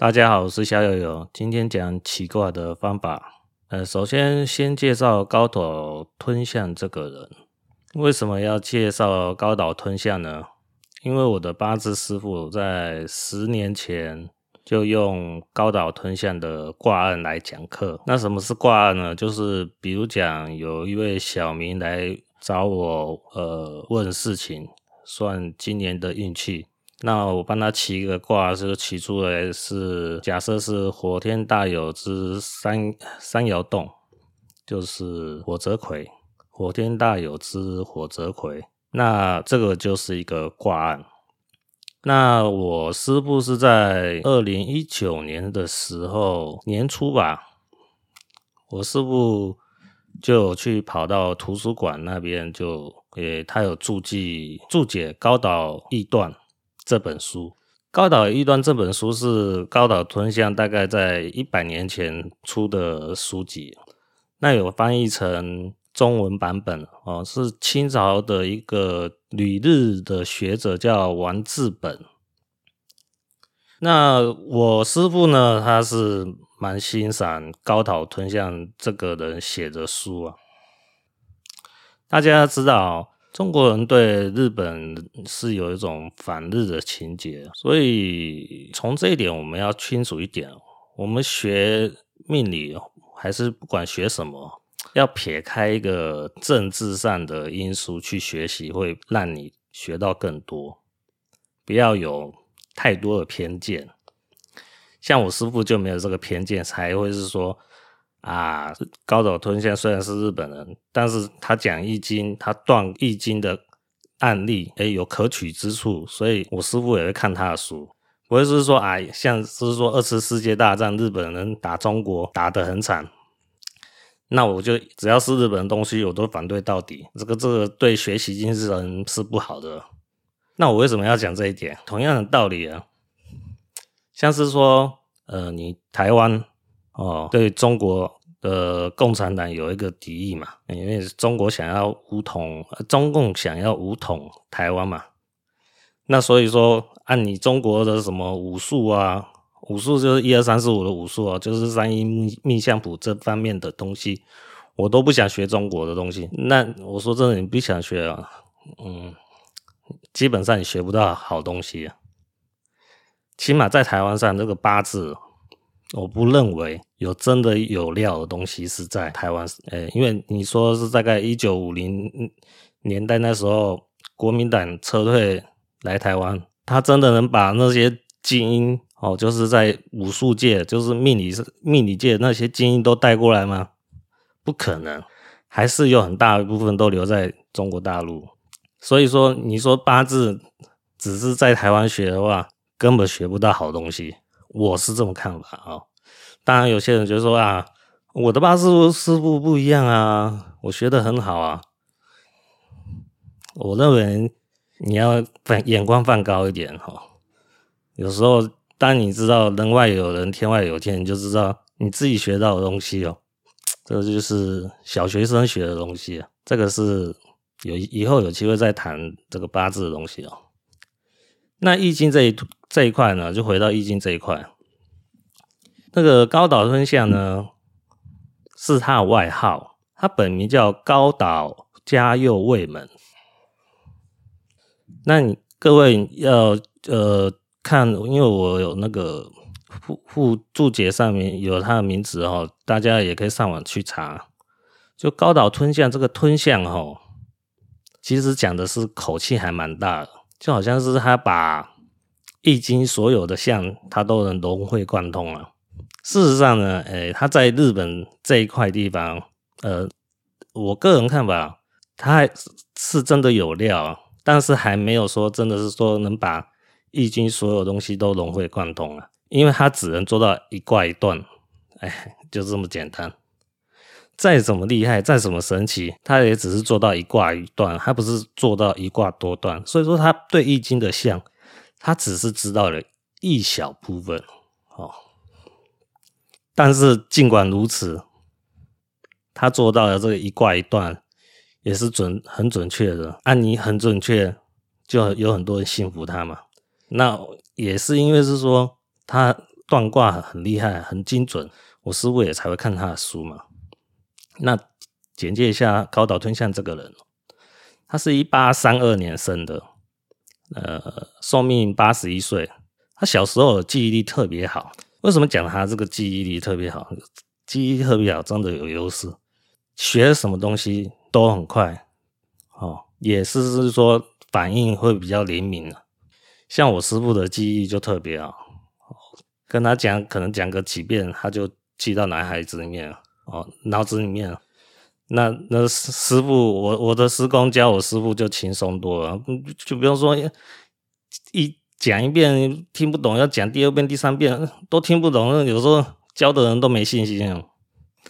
大家好，我是小友友，今天讲起卦的方法。呃，首先先介绍高岛吞象这个人。为什么要介绍高岛吞象呢？因为我的八字师傅在十年前就用高岛吞象的卦案来讲课。那什么是卦案呢？就是比如讲有一位小明来找我，呃，问事情，算今年的运气。那我帮他起一个卦，是起出来是假设是火天大有之三三爻动，就是火泽葵。火天大有之火泽葵，那这个就是一个卦案。那我师父是在二零一九年的时候年初吧，我师父就去跑到图书馆那边，就诶，他有注记注解高岛易断。这本书《高岛易断》这本书是高岛吞象大概在一百年前出的书籍，那有翻译成中文版本哦，是清朝的一个旅日的学者叫王志本。那我师傅呢，他是蛮欣赏高岛吞象这个人写的书啊，大家知道。中国人对日本是有一种反日的情结，所以从这一点我们要清楚一点。我们学命理还是不管学什么，要撇开一个政治上的因素去学习，会让你学到更多。不要有太多的偏见。像我师傅就没有这个偏见，才会是说。啊，高岛吞象虽然是日本人，但是他讲易经，他断易经的案例，诶，有可取之处，所以我师傅也会看他的书，不会是说啊，像是说二次世界大战日本人打中国打得很惨，那我就只要是日本的东西，我都反对到底，这个这个对学习精神是不好的。那我为什么要讲这一点？同样的道理啊，像是说，呃，你台湾。哦，对中国呃共产党有一个敌意嘛，因为中国想要武统，中共想要武统台湾嘛，那所以说按你中国的什么武术啊，武术就是一二三四五的武术啊，就是三阴命相谱这方面的东西，我都不想学中国的东西。那我说真的，你不想学啊，嗯，基本上你学不到好东西啊，起码在台湾上这个八字。我不认为有真的有料的东西是在台湾，呃，因为你说是大概一九五零年代那时候，国民党撤退来台湾，他真的能把那些精英哦，就是在武术界，就是命理命理界那些精英都带过来吗？不可能，还是有很大一部分都留在中国大陆。所以说，你说八字只是在台湾学的话，根本学不到好东西。我是这么看法啊，当然有些人就说啊，我的八字师傅不一样啊，我学的很好啊。我认为你要放眼光放高一点哈。有时候当你知道人外有人，天外有天，你就知道你自己学到的东西哦。这个就是小学生学的东西，这个是有以后有机会再谈这个八字的东西哦。那易经这一这一块呢，就回到易经这一块。那个高岛吞象呢，是他的外号，他本名叫高岛嘉右卫门。那你各位要呃看，因为我有那个附附注解上面有他的名字哦，大家也可以上网去查。就高岛吞象这个吞象哈，其实讲的是口气还蛮大的。就好像是他把《易经》所有的象，他都能融会贯通了。事实上呢，诶、欸，他在日本这一块地方，呃，我个人看法，他是真的有料，但是还没有说真的是说能把《易经》所有东西都融会贯通了，因为他只能做到一卦一断，哎，就这么简单。再怎么厉害，再怎么神奇，他也只是做到一卦一断，他不是做到一卦多段。所以说，他对易经的象，他只是知道了一小部分哦。但是尽管如此，他做到了这个一卦一断，也是准很准确的。按你很准确，就有很多人信服他嘛。那也是因为是说他断卦很厉害，很精准，我师傅也才会看他的书嘛。那简介一下高岛吞象这个人，他是一八三二年生的，呃，寿命八十一岁。他小时候记忆力特别好，为什么讲他这个记忆力特别好？记忆特别好，真的有优势，学什么东西都很快，哦，也是是说反应会比较灵敏。像我师傅的记忆就特别好，跟他讲可能讲个几遍，他就记到脑海子里面哦，脑子里面了。那那师傅，我我的师公教我师傅就轻松多了，就比如说一。讲一遍听不懂，要讲第二遍、第三遍都听不懂，有时候教的人都没信心。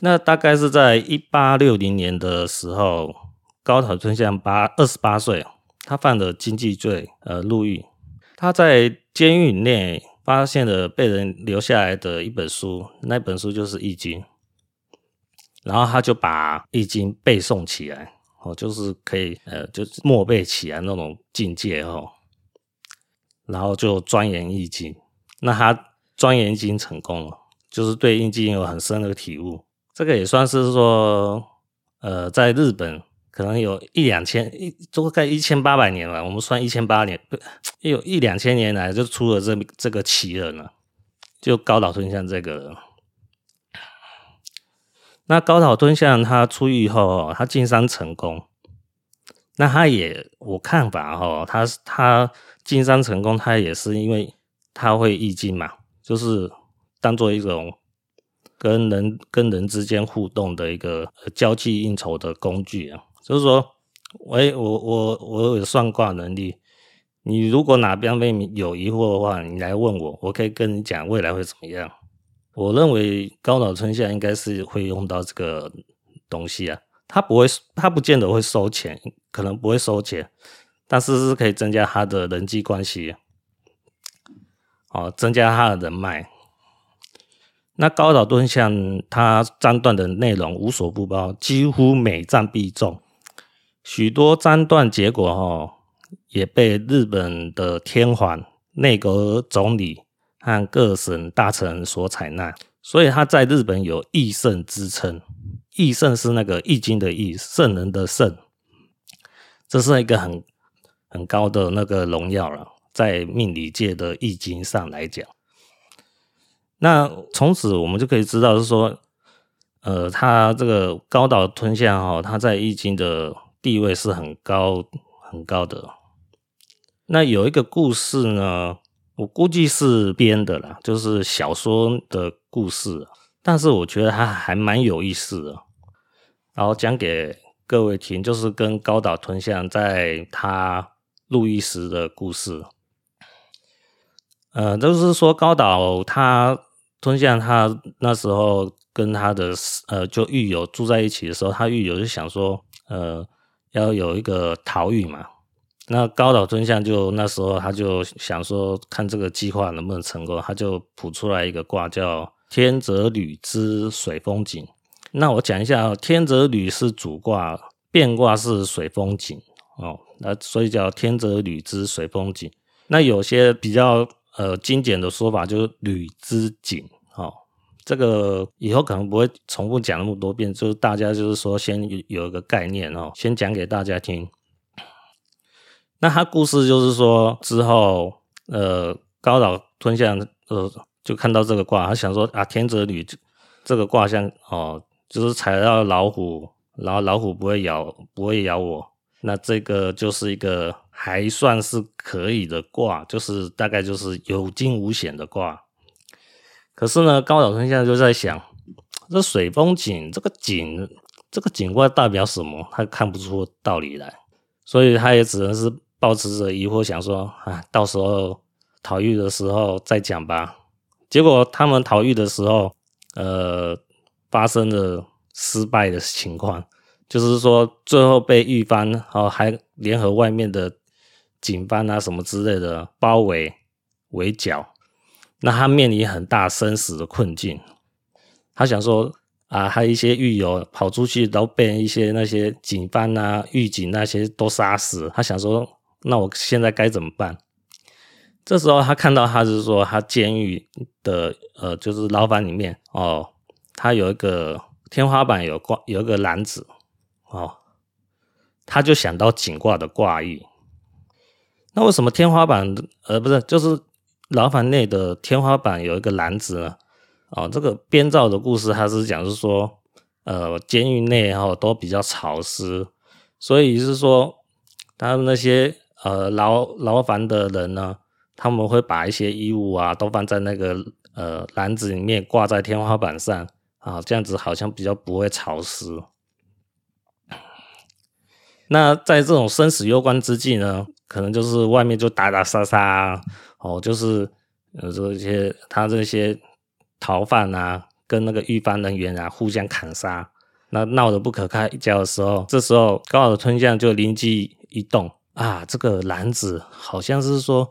那大概是在一八六零年的时候，高岛吞象八二十八岁，他犯了经济罪，呃，入狱。他在监狱内发现了被人留下来的一本书，那本书就是《易经》，然后他就把《易经》背诵起来，哦，就是可以，呃，就是默背起来那种境界，哦。然后就钻研易经，那他钻研易经成功了，就是对易经有很深的体悟。这个也算是说，呃，在日本可能有一两千一，大概一千八百年了。我们算一千八年，有一两千年来就出了这这个奇人了，就高岛村像这个人。那高岛吞象他出狱以后，他进山成功，那他也我看法哈，他他。进山成功，他也是因为他会易经嘛，就是当做一种跟人跟人之间互动的一个交际应酬的工具啊。就是说，喂，我我我有算卦能力，你如果哪边面有疑惑的话，你来问我，我可以跟你讲未来会怎么样。我认为高岛吞象应该是会用到这个东西啊，他不会，他不见得会收钱，可能不会收钱。但是是可以增加他的人际关系，哦，增加他的人脉。那高岛吞象他占断的内容无所不包，几乎每战必中。许多占断结果哦，也被日本的天皇、内阁总理和各省大臣所采纳，所以他在日本有易圣之称。易圣是那个易经的易，圣人的圣，这是一个很。很高的那个荣耀了，在命理界的易经上来讲，那从此我们就可以知道，是说，呃，他这个高岛吞象哈，他在易经的地位是很高很高的。那有一个故事呢，我估计是编的啦，就是小说的故事，但是我觉得它还蛮有意思的，然后讲给各位听，就是跟高岛吞象在他。入狱时的故事，呃，就是说高岛他吞象他那时候跟他的呃就狱友住在一起的时候，他狱友就想说，呃，要有一个逃狱嘛。那高岛尊象就那时候他就想说，看这个计划能不能成功，他就卜出来一个卦叫天泽履之水风井。那我讲一下，天泽履是主卦，变卦是水风井。哦，那所以叫天泽履之水风井。那有些比较呃精简的说法就是履之井。哦，这个以后可能不会重复讲那么多遍，就是大家就是说先有一个概念哦，先讲给大家听。那他故事就是说之后，呃，高岛吞象呃就看到这个卦，他想说啊，天泽履这个卦象哦，就是踩到老虎，然后老虎不会咬，不会咬我。那这个就是一个还算是可以的卦，就是大概就是有惊无险的卦。可是呢，高岛吞象就在想，这水风井这个井这个井卦代表什么？他看不出道理来，所以他也只能是抱持着疑惑，想说啊，到时候逃狱的时候再讲吧。结果他们逃狱的时候，呃，发生了失败的情况。就是说，最后被狱方哦，还联合外面的警方啊什么之类的包围围剿，那他面临很大生死的困境。他想说啊，还有一些狱友跑出去，都被一些那些警方啊、狱警那些都杀死。他想说，那我现在该怎么办？这时候他看到，他是说，他监狱的呃，就是牢房里面哦，他有一个天花板有挂有一个篮子哦，他就想到井卦的卦意。那为什么天花板呃不是就是牢房内的天花板有一个篮子呢？哦，这个编造的故事，他是讲是说，呃，监狱内哈都比较潮湿，所以是说他们那些呃牢牢房的人呢。他们会把一些衣物啊都放在那个呃篮子里面，挂在天花板上啊，这样子好像比较不会潮湿。那在这种生死攸关之际呢，可能就是外面就打打杀杀哦，就是呃这些他这些逃犯啊，跟那个狱方人员啊互相砍杀，那闹得不可开交的时候，这时候高岛吞象就灵机一动啊，这个篮子好像是说。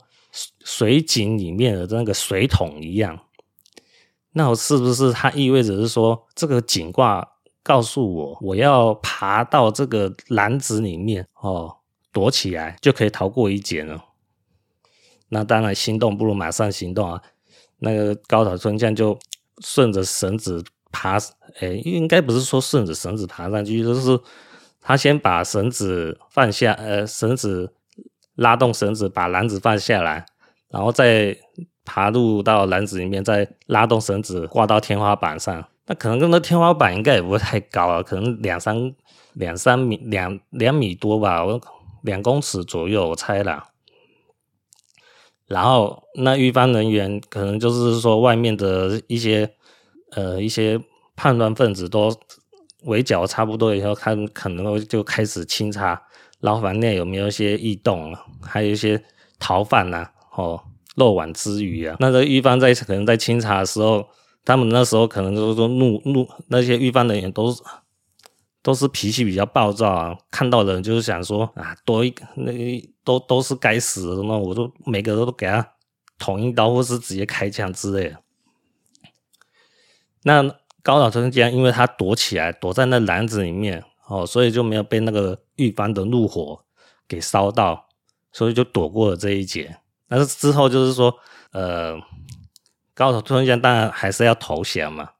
水井里面的那个水桶一样，那是不是它意味着是说，这个井卦告诉我，我要爬到这个篮子里面哦，躲起来就可以逃过一劫呢？那当然，心动不如马上行动啊！那个高岛村将就顺着绳子爬，哎，应该不是说顺着绳子爬上去，就是他先把绳子放下，呃，绳子。拉动绳子，把篮子放下来，然后再爬入到篮子里面，再拉动绳子挂到天花板上。那可能跟那天花板应该也不会太高啊，可能两三两三米两两米多吧，我两公尺左右，我猜啦。然后那预防人员可能就是说，外面的一些呃一些叛乱分子都围剿差不多以后，他可能就开始清查。牢房内有没有一些异动啊？还有一些逃犯呐、啊，哦，漏网之鱼啊。那个狱方在可能在清查的时候，他们那时候可能就是说怒怒，那些狱方人员都都是脾气比较暴躁啊，看到人就是想说啊，多一那都都是该死的，那我都每个人都给他捅一刀，或是直接开枪之类的。那高岛吞象因为他躲起来，躲在那篮子里面。哦，所以就没有被那个玉芳的怒火给烧到，所以就躲过了这一劫。但是之后就是说，呃，高岛吞象当然还是要投降嘛。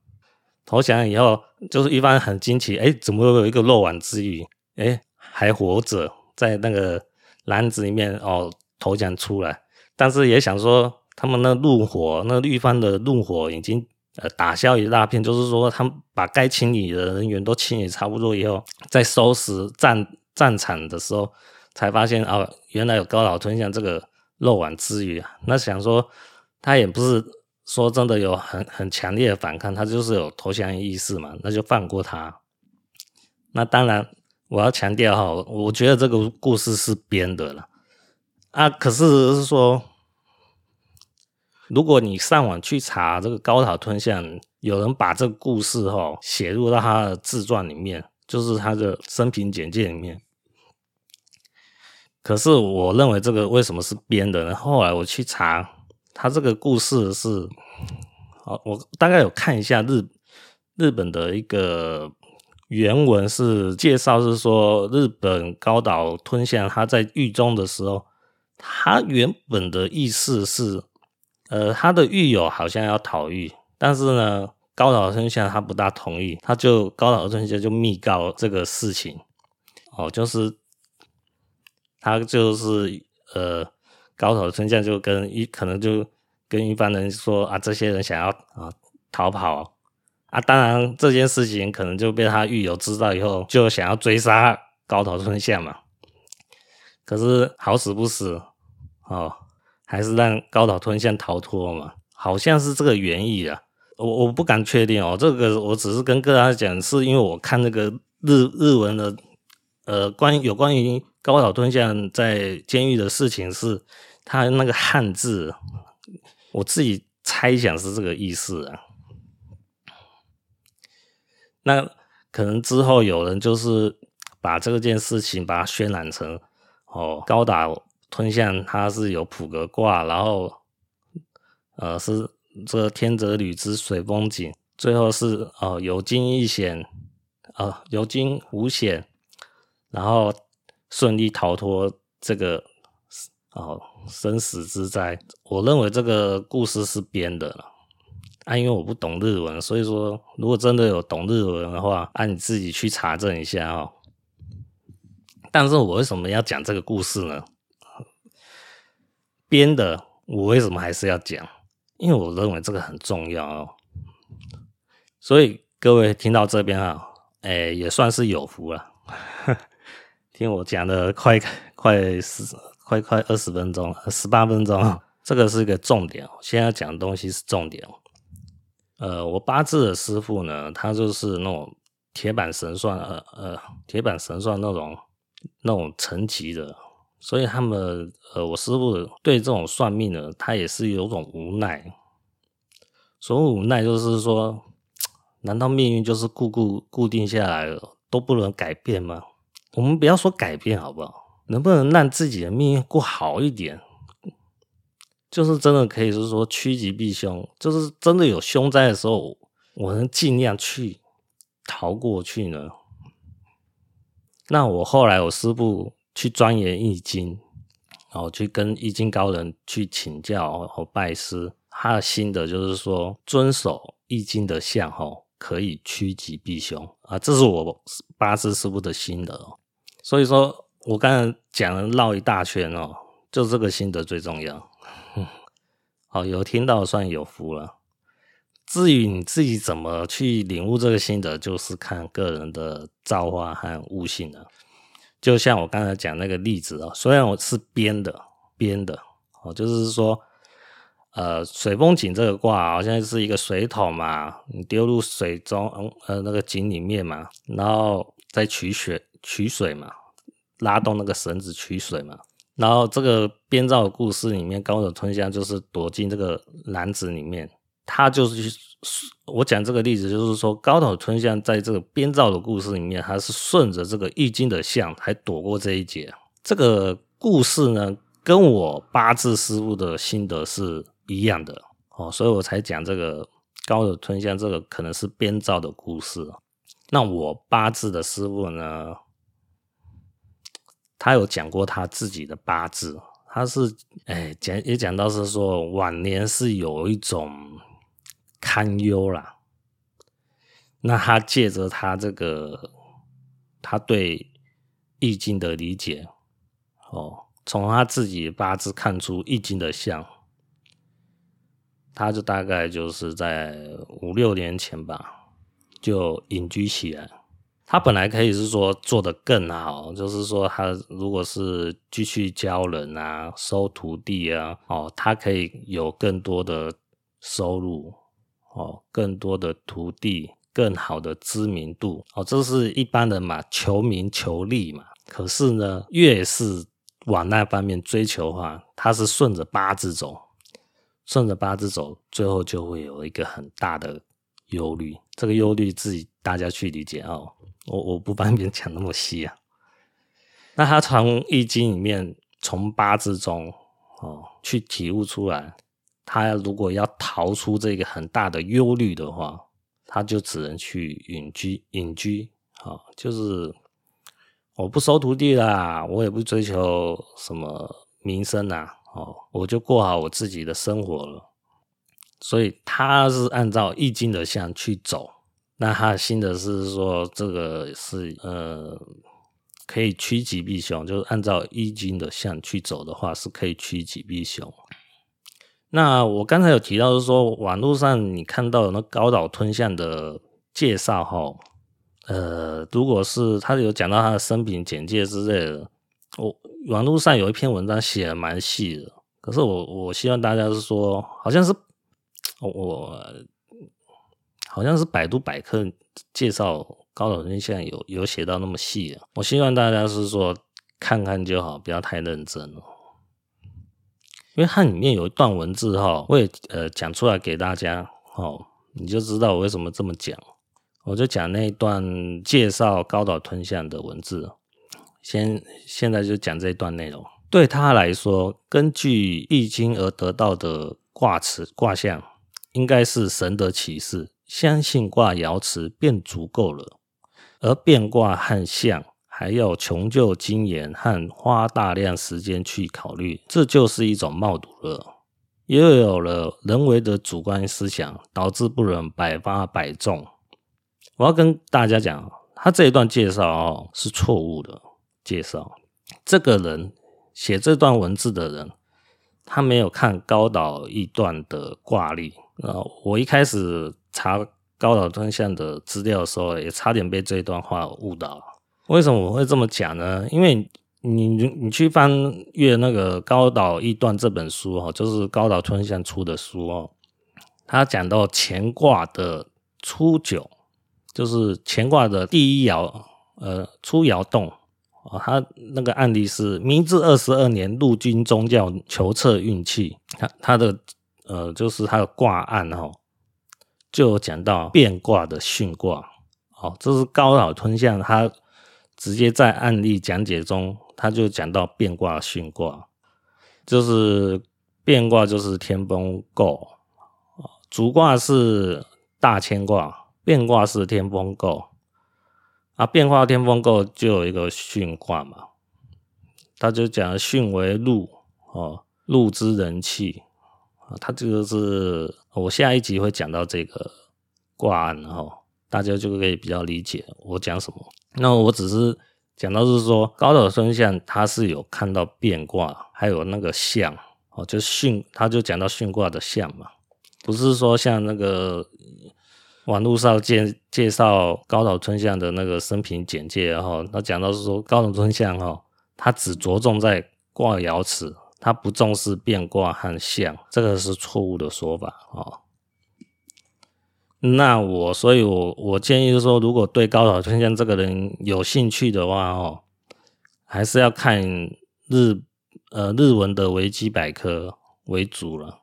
投降以后，就是狱方很惊奇，哎，怎么会有一个漏网之鱼，哎，还活着在那个篮子里面哦，投降出来。但是也想说，他们那怒火，那玉芳的怒火已经。呃，打消一大片，就是说，他们把该清理的人员都清理差不多以后，在收拾战战场的时候，才发现哦，原来有高岛吞象这个漏网之鱼啊。那想说，他也不是说真的有很很强烈的反抗，他就是有投降意识嘛，那就放过他。那当然，我要强调哈，我觉得这个故事是编的了啊，可是是说。如果你上网去查这个高岛吞象，有人把这个故事哈写入到他的自传里面，就是他的生平简介里面。可是我认为这个为什么是编的呢？后来我去查，他这个故事是，好，我大概有看一下日日本的一个原文，是介绍是说日本高岛吞象他在狱中的时候，他原本的意思是。呃，他的狱友好像要逃狱，但是呢，高岛春下他不大同意，他就高岛春下就密告这个事情，哦，就是他就是呃，高岛春下就跟一可能就跟一般人说啊，这些人想要啊逃跑啊，当然这件事情可能就被他狱友知道以后，就想要追杀高岛春下嘛，可是好死不死哦。还是让高岛吞象逃脱嘛？好像是这个原意啊，我我不敢确定哦。这个我只是跟各位讲，是因为我看那个日日文的，呃，关于有关于高岛吞象在监狱的事情，是他那个汉字，我自己猜想是这个意思啊。那可能之后有人就是把这件事情把它渲染成哦，高岛。吞象它是有普格卦，然后呃是这天泽履之水风井，最后是呃有惊一险，呃有惊无险，然后顺利逃脱这个哦生死之灾。我认为这个故事是编的了。啊，因为我不懂日文，所以说如果真的有懂日文的话，啊，你自己去查证一下哦。但是我为什么要讲这个故事呢？编的，我为什么还是要讲？因为我认为这个很重要哦。所以各位听到这边啊，哎，也算是有福了。听我讲的快快十快快二十分钟，十八分钟，这个是一个重点。现在讲的东西是重点。呃，我八字的师傅呢，他就是那种铁板神算，呃呃，铁板神算那种那种层级的，所以他们，呃，我师傅对这种算命呢，他也是有种无奈。所谓无奈，就是说，难道命运就是固固固定下来了，都不能改变吗？我们不要说改变好不好？能不能让自己的命运过好一点？就是真的可以是说趋吉避凶，就是真的有凶灾的时候，我能尽量去逃过去呢。那我后来我师傅去钻研易经，然后去跟易经高人去请教和拜师，他的心得就是说，遵守易经的象吼，可以趋吉避凶啊，这是我八字师傅的心得。所以说我刚才讲了绕一大圈哦，就这个心得最重要。好，有听到算有福了。至于你自己怎么去领悟这个心得，就是看个人的造化和悟性了。就像我刚才讲那个例子哦，虽然我是编的编的哦，就是说，呃，水风井这个卦好像是一个水桶嘛，你丢入水中，呃，那个井里面嘛，然后再取水取水嘛，拉动那个绳子取水嘛。然后这个编造的故事里面，高手吞象就是躲进这个篮子里面，他就是去我讲这个例子，就是说高岛吞象在这个编造的故事里面，他是顺着这个易经的象，还躲过这一劫。这个故事呢，跟我八字师傅的心得是一样的哦，所以我才讲这个高岛吞象这个可能是编造的故事。那我八字的师傅呢？他有讲过他自己的八字，他是哎讲也讲到是说晚年是有一种堪忧啦。那他借着他这个他对易经的理解，哦，从他自己八字看出易经的象，他就大概就是在五六年前吧，就隐居起来。他本来可以是说做得更好，就是说他如果是继续教人啊，收徒弟啊，哦，他可以有更多的收入，哦，更多的徒弟，更好的知名度，哦，这是一般人嘛，求名求利嘛。可是呢，越是往那方面追求的话，他是顺着八字走，顺着八字走，最后就会有一个很大的忧虑。这个忧虑自己大家去理解哦。我我不方便讲那么细啊。那他从易经里面，从八字中哦去体悟出来，他如果要逃出这个很大的忧虑的话，他就只能去隐居隐居。好，就是我不收徒弟啦，我也不追求什么名声呐，哦，我就过好我自己的生活了。所以他是按照易经的象去走。那他的心得是说，这个是呃，可以趋吉避凶，就是按照易经的象去走的话，是可以趋吉避凶。那我刚才有提到，是说网络上你看到的那高岛吞象的介绍哈，呃，如果是他有讲到他的生平简介之类的，我网络上有一篇文章写的蛮细的，可是我我希望大家是说，好像是我。好像是百度百科介绍高岛吞象有有写到那么细啊，我希望大家是说看看就好，不要太认真了。因为它里面有一段文字哈，我也呃讲出来给大家哦，你就知道我为什么这么讲。我就讲那一段介绍高岛吞象的文字，先现在就讲这一段内容。对他来说，根据易经而得到的卦辞卦象，应该是神的启示。相信卦爻辞便足够了，而变卦和象还要穷究精研和花大量时间去考虑，这就是一种冒赌了。又有了人为的主观思想，导致不能百发百中。我要跟大家讲，他这一段介绍哦是错误的介绍。这个人写这段文字的人，他没有看高岛一段的挂历。呃，我一开始查高岛吞象的资料的时候，也差点被这段话误导。为什么我会这么讲呢？因为你你去翻阅那个高岛易断这本书哈，就是高岛吞象出的书哦。他讲到乾卦的初九，就是乾卦的第一爻，呃，初爻动啊。他那个案例是明治二十二年陆军宗教求测运气，他他的呃就是他的卦案哈，就讲到变卦的巽卦。哦，这是高岛吞象他直接在案例讲解中。他就讲到变卦巽卦，就是变卦就是天风姤，主卦是大乾卦，变卦是天风姤，啊，变卦天风姤就有一个巽卦嘛，他就讲巽为陆哦，陆之人气啊，他这个是我下一集会讲到这个卦案哈，大家就可以比较理解我讲什么。那我只是。讲到是说高岛吞象，他是有看到变卦，还有那个象哦，就巽，他就讲到巽卦的象嘛，不是说像那个网络上介介绍高岛吞象的那个生平简介，然后他讲到是说高岛吞象哈，他只着重在卦爻辞，他不重视变卦和象，这个是错误的说法哦。那我，所以我我建议是说，如果对高岛吞象这个人有兴趣的话，哦，还是要看日呃日文的维基百科为主了，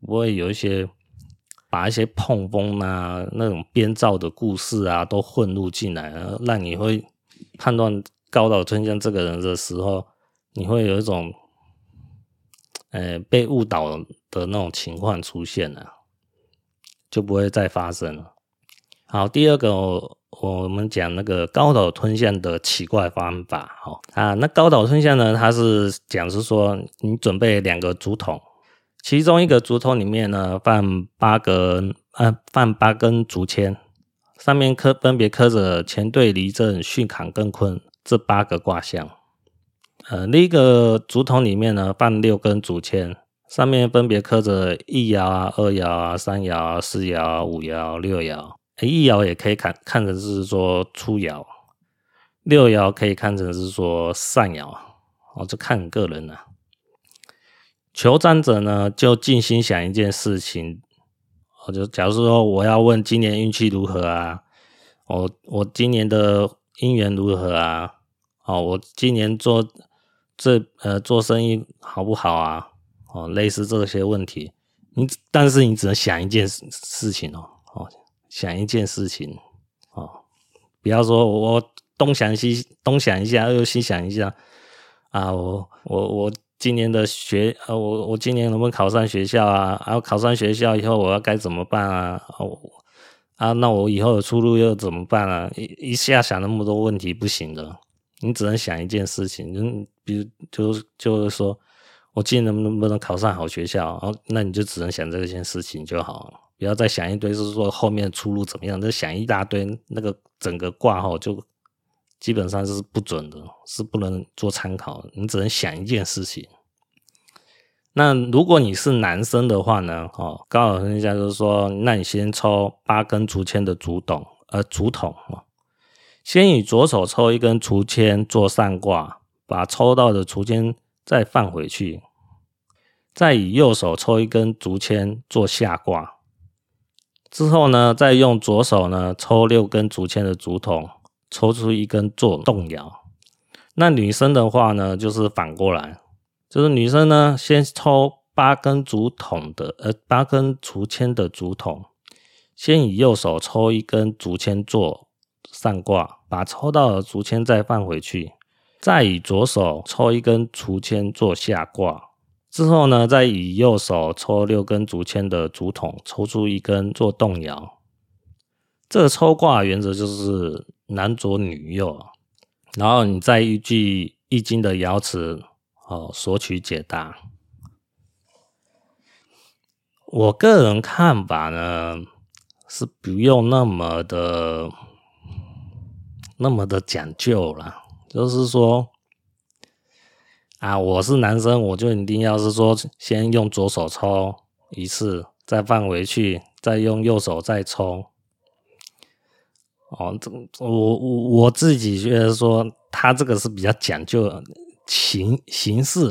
不会有一些把一些碰风啊那种编造的故事啊都混入进来，让你会判断高岛吞象这个人的时候，你会有一种呃被误导的那种情况出现了。就不会再发生了。好，第二个我，我们讲那个高岛吞象的奇怪方法。好啊，那高岛吞象呢，它是讲是说，你准备两个竹筒，其中一个竹筒里面呢放八根，呃，放八根竹签，上面刻分别刻着干兑离震巽坎艮坤这八个卦象。呃，另一个竹筒里面呢放六根竹签。上面分别刻着一爻啊、二爻啊、三爻啊、四爻、五爻、六爻。一爻也可以看看成是说初爻，六爻可以看成是说上爻。哦，这看个人了、求占者呢，就静心想一件事情。我就假如说我要问今年运气如何啊？我我今年的姻缘如何啊？哦，我今年做这呃做生意好不好啊？哦，类似这些问题，你但是你只能想一件事情哦，哦，想一件事情哦，不要说我东想西东想一下，又西想一下啊，我我我今年的学呃，我我今年能不能考上学校啊？然后考上学校以后我要该怎么办啊？啊，那我以后的出路又怎么办啊？一一下想那么多问题不行的，你只能想一件事情，就比如就就是说。我今年能不能考上好学校？哦，那你就只能想这件事情就好，不要再想一堆，就是说后面出路怎么样，再想一大堆，那个整个卦号就基本上是不准的，是不能做参考。你只能想一件事情。那如果你是男生的话呢？哦，高岛吞象就是说，那你先抽八根竹签的竹筒，呃，竹筒哦，先以左手抽一根竹签做上卦，把抽到的竹签再放回去。再以右手抽一根竹签做下卦，之后呢，再用左手呢抽六根竹签的竹筒，抽出一根做动摇。那女生的话呢，就是反过来，就是女生呢先抽八根竹筒的，呃，八根竹签的竹筒，先以右手抽一根竹签做上卦，把抽到的竹签再放回去，再以左手抽一根竹签做下卦。之后呢，再以右手抽六根竹签的竹筒，抽出一根做动摇。这个抽卦原则就是男左女右，然后你再依据易经的爻辞哦索取解答。我个人看法呢，是不用那么的那么的讲究了，就是说啊，我是男生，我就一定要是说先用左手抽一次，再放回去，再用右手再抽。哦，这我我我自己觉得说，他这个是比较讲究形形式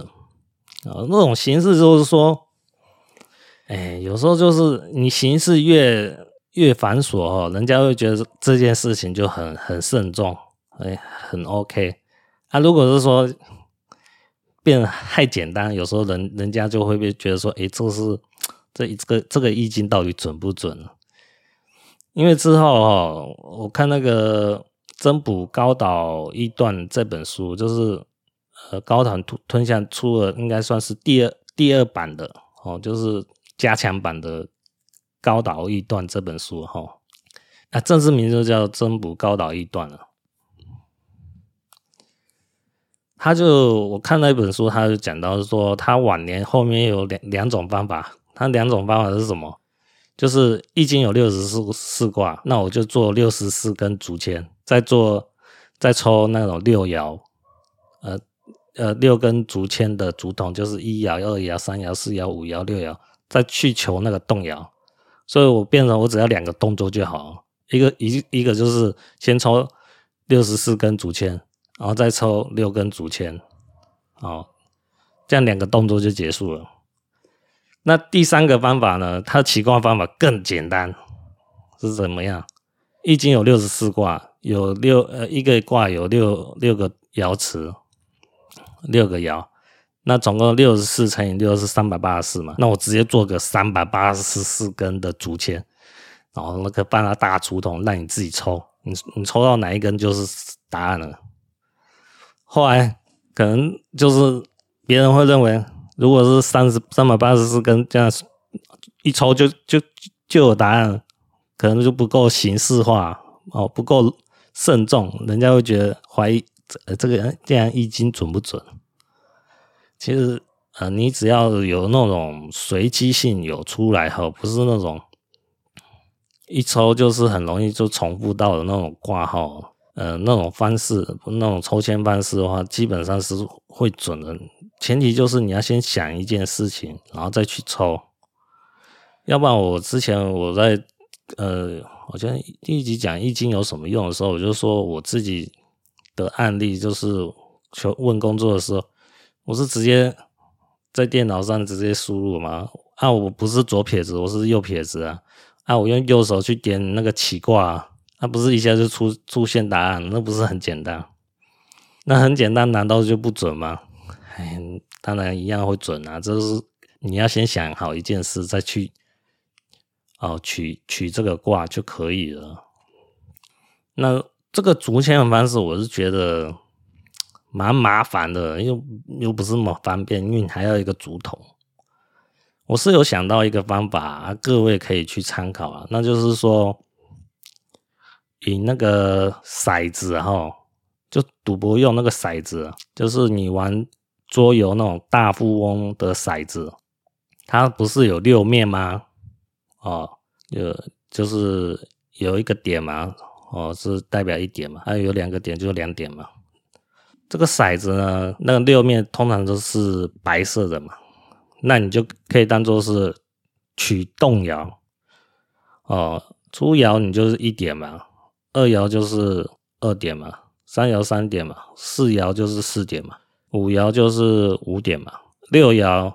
啊，那种形式就是说。哎，有时候就是你形式越越繁琐哦，人家会觉得这件事情就很很慎重，哎，很 OK。啊，如果是说变太简单，有时候人人家就会被觉得说，哎，这是这这个这个易经到底准不准？因为之后哦，我看那个《增补高岛易断》这本书，就是呃高岛吞吞象出了应该算是第二第二版的哦，就是。加强版的《高岛易断》这本书哈，那正式名就叫《增补高岛易断》了。他就我看那本书，他就讲到说，他晚年后面有两两种方法。他两种方法是什么？就是《易经》有六十四四卦，那我就做六十四根竹签，再做再抽那种六爻，呃呃六根竹签的竹筒，就是一爻、二爻、三爻、四爻、五爻、六爻。再去求那个动摇，所以我变成我只要两个动作就好，一个一一个就是先抽六十四根竹签，然后再抽六根竹签，哦，这样两个动作就结束了。那第三个方法呢？它起卦方法更简单，是怎么样？易经有六十四卦，有六呃一个卦有六六个爻辞，六个爻。那总共六十四乘以六是三百八十四嘛？那我直接做个三百八十四根的竹签，然后那个放到大竹筒让你自己抽，你你抽到哪一根就是答案了。后来可能就是别人会认为，如果是三十三百八十四根这样一抽就就就有答案，可能就不够形式化哦，不够慎重，人家会觉得怀疑这这个人这样易经准不准？其实，呃，你只要有那种随机性有出来哈，不是那种一抽就是很容易就重复到的那种挂号，呃，那种方式，那种抽签方式的话，基本上是会准的。前提就是你要先想一件事情，然后再去抽。要不然，我之前我在呃，好像一集讲易经有什么用的时候，我就说我自己的案例，就是求问工作的时候。我是直接在电脑上直接输入嘛？啊，我不是左撇子，我是右撇子啊！啊，我用右手去点那个起卦啊，那不是一下就出出现答案？那不是很简单？那很简单，难道就不准吗？哎，当然一样会准啊！就是你要先想好一件事，再去哦取取这个卦就可以了。那这个竹签的方式，我是觉得。蛮麻烦的，又又不是那么方便，因为你还要一个竹筒。我是有想到一个方法，各位可以去参考啊，那就是说，以那个骰子哈，就赌博用那个骰子，就是你玩桌游那种大富翁的骰子，它不是有六面吗？哦，有就是有一个点嘛，哦是代表一点嘛，还有两个点就两点嘛。这个骰子呢，那个六面通常都是白色的嘛，那你就可以当做是取动摇哦。出摇你就是一点嘛，二爻就是二点嘛，三爻三点嘛，四爻就是四点嘛，五爻就是五点嘛，六爻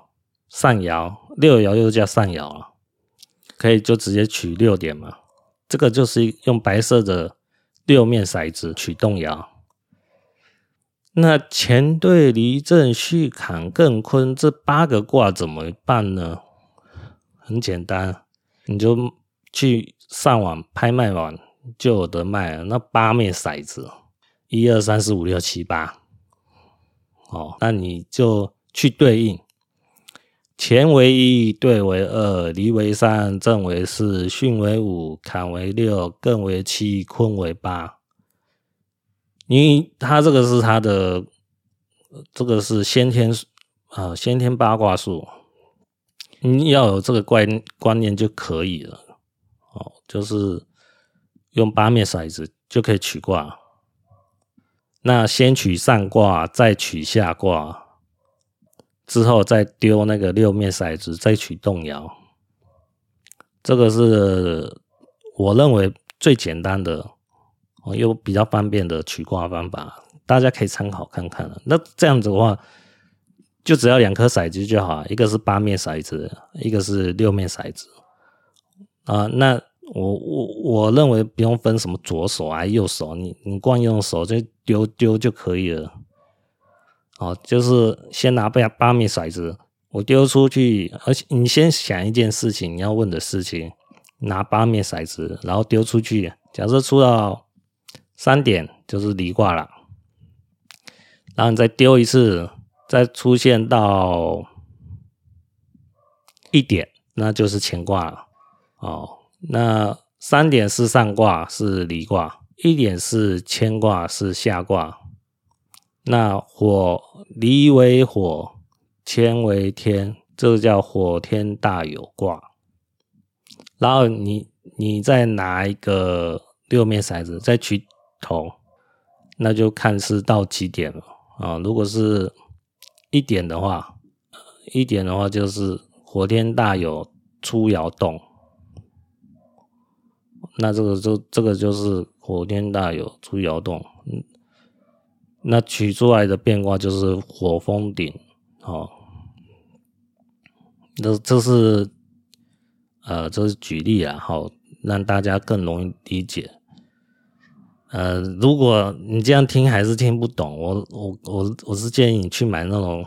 上爻，六爻又叫上爻了，可以就直接取六点嘛。这个就是用白色的六面骰子取动摇。那乾兑离震巽坎艮坤这八个卦怎么办呢？很简单，你就去上网拍卖网就有得卖了。那八面骰子，一二三四五六七八，哦，那你就去对应，乾为一，兑为二，离为三，震为四，巽为五，坎为六，艮为七，坤为八。因为它这个是它的，这个是先天啊、呃，先天八卦数，你要有这个观观念就可以了。哦，就是用八面骰子就可以取卦。那先取上卦，再取下卦，之后再丢那个六面骰子，再取动摇。这个是我认为最简单的，又比较方便的取卦方法，大家可以参考看看了。那这样子的话，就只要两颗骰子就好，一个是八面骰子，一个是六面骰子。啊，那。我我我认为不用分什么左手还是右手，你你惯用手就丢丢就可以了。哦，就是先拿八八面骰子，我丢出去，而且你先想一件事情，你要问的事情，拿八面骰子，然后丢出去。假设出到三点就是离卦了，然后你再丢一次，再出现到一点，那就是乾卦了。哦。那三点是上卦，是离卦；一点是牵卦，是下卦。那火离为火，谦为天，这个叫火天大有卦。然后你你再拿一个六面骰子再取头，那就看是到几点了啊？如果是一点的话，一点的话就是火天大有出窑洞。那这个就这个就是火天大有出窑洞，那取出来的变卦就是火风鼎，哦，这这是呃这是举例啊，好让大家更容易理解。呃，如果你这样听还是听不懂，我我我我是建议你去买那种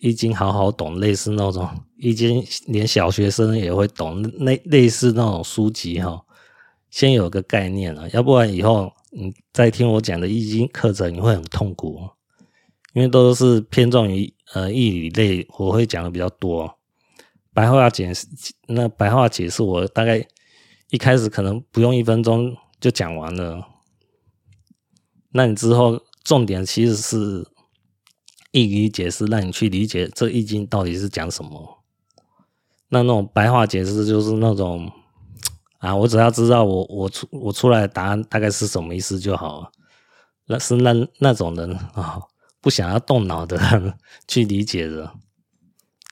易经好好懂，类似那种易经连小学生也会懂，那类似那种书籍哈。先有个概念了，要不然以后你再听我讲的易经课程，你会很痛苦，因为都是偏重于呃易理类，我会讲的比较多。白话解释，那白话解释我大概一开始可能不用一分钟就讲完了，那你之后重点其实是易理解释，让你去理解这易经到底是讲什么。那那种白话解释就是那种。啊，我只要知道我我出我出来的答案大概是什么意思就好了。那是那那种人啊、不想要动脑的 去理解的。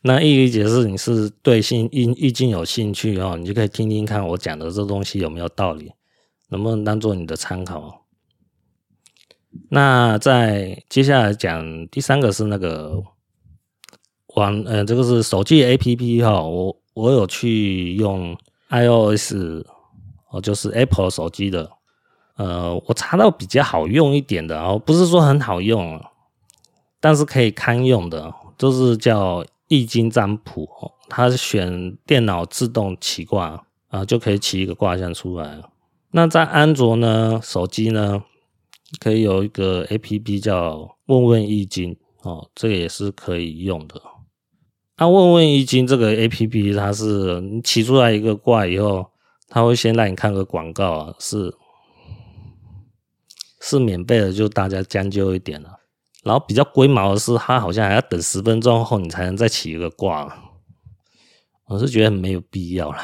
那易理解释你是对性易易经有兴趣哦，你就可以听听看我讲的这东西有没有道理，能不能当做你的参考。那在接下来讲第三个是那个网呃，这个是手机 APP 哈，我我有去用。iOS 哦，就是 Apple 手机的，呃，我查到比较好用一点的哦，不是说很好用，但是可以堪用的，就是叫易经占卜哦，它是选电脑自动起卦啊，就可以起一个卦象出来。那在安卓呢，手机呢，可以有一个 APP 叫问问易经哦，这个也是可以用的。那、问问易经这个 A P P，它是你起出来一个卦以后，它会先让你看个广告啊，是是免费的，就大家将就一点了。然后比较龟毛的是，它好像还要等十分钟后你才能再起一个卦，我是觉得没有必要了。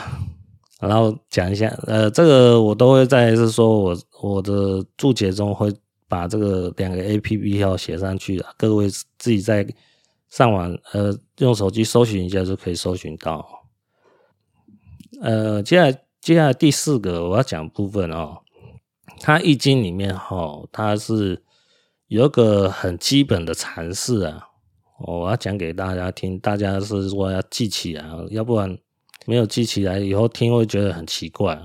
然后讲一下，呃，这个我都会在是说我我的注解中会把这个两个 A P P 要写上去的，各位自己在。上网呃，用手机搜寻一下就可以搜寻到。呃，接下来接下来第四个我要讲部分哦，它易经里面哈、哦，它是有个很基本的常识啊，我要讲给大家听，大家是说要记起来，要不然没有记起来以后听会觉得很奇怪。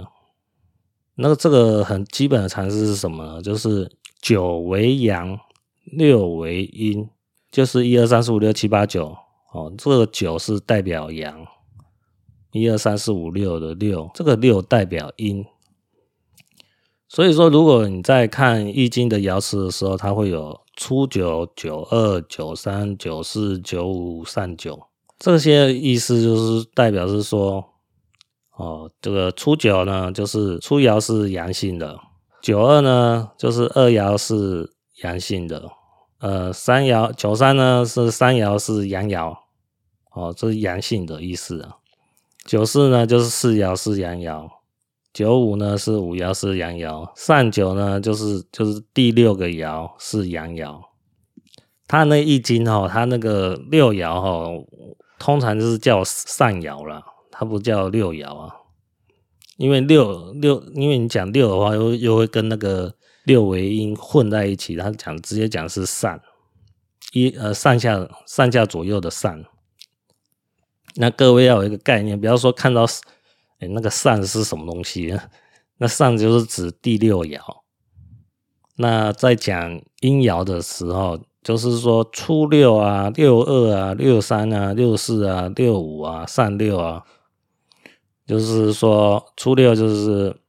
那个这个很基本的常识是什么呢？就是九为阳，六为阴。就是一二三四五六七八九哦，这个九是代表阳，一二三四五六的六，这个六代表阴。所以说，如果你在看易经的爻辞的时候，它会有初九、九二、九三、九四、九五、上九，这些意思就是代表是说，哦，这个初九呢，就是初爻是阳性的，九二呢，就是二爻是阳性的，呃，三爻九三呢是三爻是阳爻，哦，这是阳性的意思啊。九四呢就是四爻是阳爻，九五呢是五爻是阳爻，上九呢就是就是第六个爻是阳爻。它那易经哈，它那个六爻哈，通常就是叫上爻了，它不叫六爻啊。因为六六，因为你讲六的话，又又会跟那个六为阴混在一起，他讲直接讲是上一呃上下上下左右的上。那各位要有一个概念，不要说看到哎那个上是什么东西，那上就是指第六爻。那在讲阴爻的时候。就是说初六啊，六二啊，六三啊，六四啊，六五啊，上六啊。就是说初六就是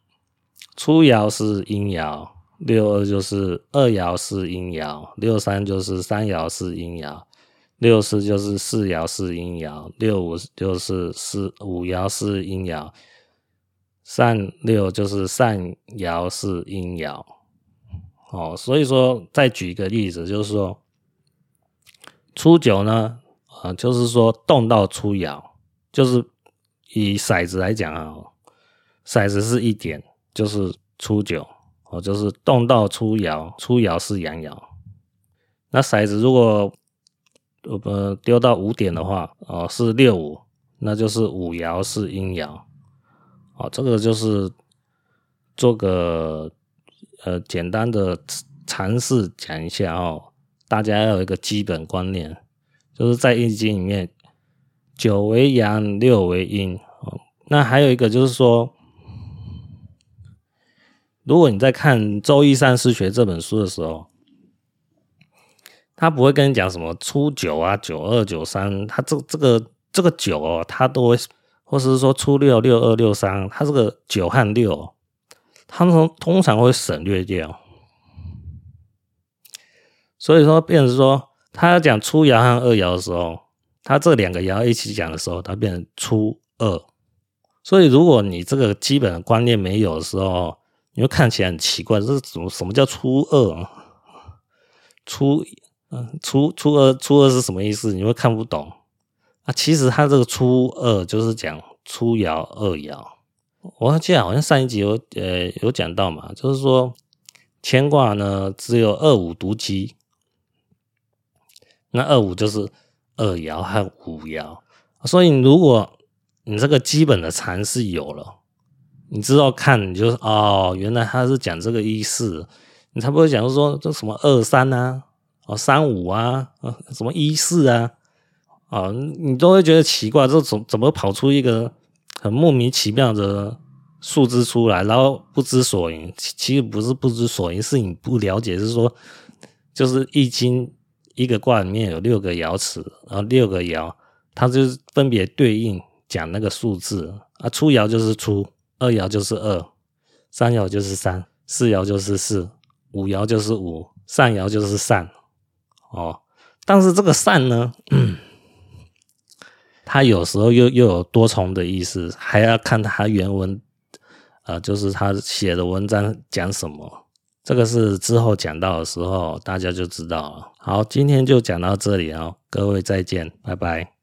初爻是阴爻，六二就是二爻是阴爻，六三就是三爻是阴爻，六四就是四爻是阴爻，六五就是四五爻是阴爻，上六就是上爻是阴爻。哦，所以说再举一个例子，就是说。初九呢，啊、呃，就是说动到初爻，就是以骰子来讲啊，骰子是一点，就是初九，哦，就是动到初爻，初爻是阳爻。那骰子如果呃丢到五点的话，哦，是六五，那就是五爻是阴爻。哦，这个就是做个呃简单的尝试讲一下哦。大家要有一个基本观念，就是在易经里面，九为阳，六为阴。哦那还有一个就是说，如果你在看《周易三师学》这本书的时候，他不会跟你讲什么初九啊、九二、九三，他这这个这个九哦，他都会，或者是说初六、六二、六三，他这个九和六，他们通常会省略掉。所以说，变成说，他要讲初爻和二爻的时候，他这两个爻一起讲的时候，他变成初二。所以，如果你这个基本的观念没有的时候，你会看起来很奇怪，这是什么？什么叫初二啊？初嗯，初初二，初二是什么意思？你会看不懂啊。其实他这个初二就是讲初爻、二爻。我记得好像上一集有呃有讲到嘛，就是说乾卦呢只有二五独奇。那二五就是二爻和五爻，所以如果你这个基本的禅是有了，你知道看，你就哦，原来他是讲这个意思，你才不会讲说这什么二三啊，哦三五啊，什么一四啊，啊，你都会觉得奇怪，这怎怎么跑出一个很莫名其妙的数字出来，然后不知所云。其实不是不知所云，是你不了解，是说就是易经。一个卦里面有六个爻辞，然后六个爻，它就是分别对应讲那个数字啊。初爻就是出，二爻就是二，三爻就是三，四爻就是四，五爻就是五，上爻就是上。哦，但是这个上呢，它有时候又又有多重的意思，还要看它原文，呃，就是他写的文章讲什么。这个是之后讲到的时候，大家就知道了。好，今天就讲到这里哦，各位再见，拜拜。